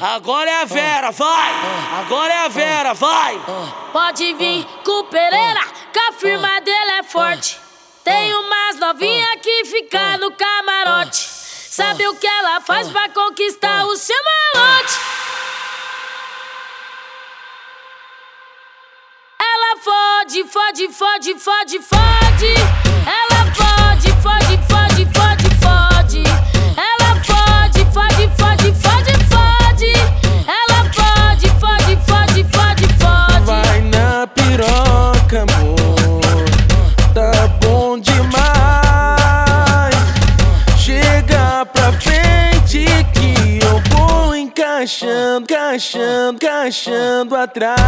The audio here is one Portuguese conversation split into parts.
Agora é a Vera, vai! Agora é a Vera, vai! Pode vir com o Pereira, que a firma dele é forte. Tem umas novinha que fica no camarote. Sabe o que ela faz pra conquistar o seu malote? Ela fode, fode, fode, fode, fode. Ela fode, fode, fode, fode, fode. Encaixando, encaixando, encaixando atrás.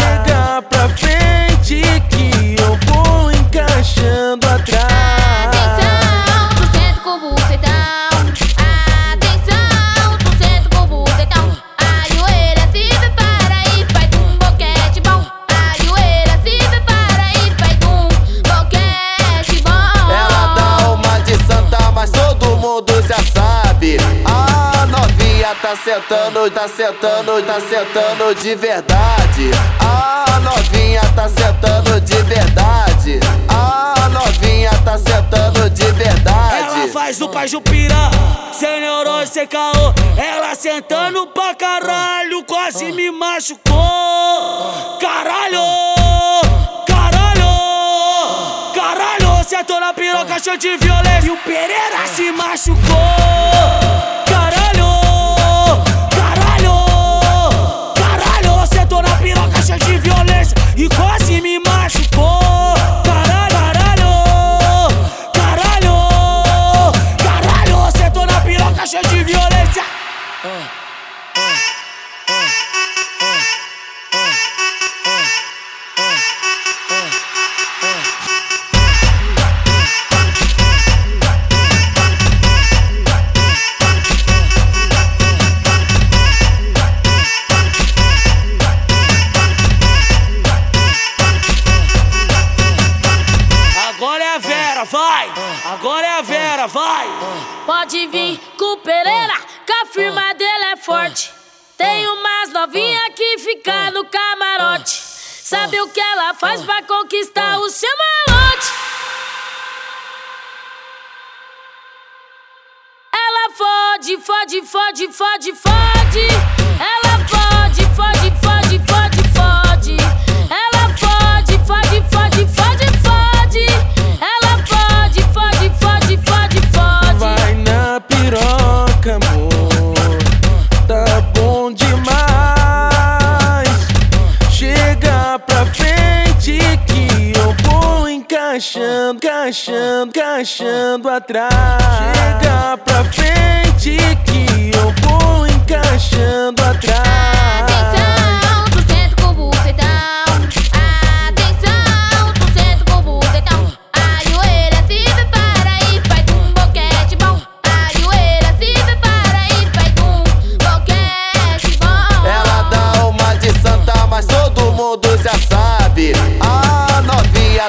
Chega. Pra frente que eu vou encaixando atrás. Atenção, tu senta com o tá sentando, tá sentando, tá sentando de verdade. A novinha tá sentando de verdade. A novinha tá sentando de verdade. Ela faz o pai Jupira, sem neurose, sem caô. Ela sentando pra caralho, quase me machucou. Caralho, caralho, caralho. Sentou na piroca, cheio de violência. E o Pereira se machucou. Piroca, cheio de violência. E quase me a Vera, vai! Pode vir com Pereira, que a firma dele é forte. Tem umas novinha que fica no camarote. Sabe o que ela faz pra conquistar o seu malote? Ela fode, fode, fode, fode, fode. Ela fode, fode, fode, encaixando, encaixando, encaixando atrás. Chega pra frente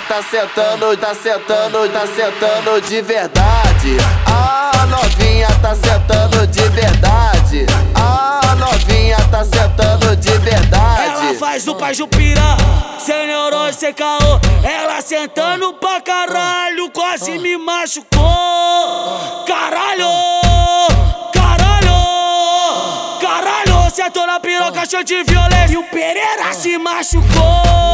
tá sentando, tá sentando, tá sentando de verdade. A novinha tá sentando de verdade. A novinha tá sentando de Ela verdade. faz o pai Jupira, sem neurose, sem caô. Ela sentando pra caralho, quase me machucou. Caralho, caralho, caralho. Sentou na piroca, cheio de violência. E o Pereira se machucou.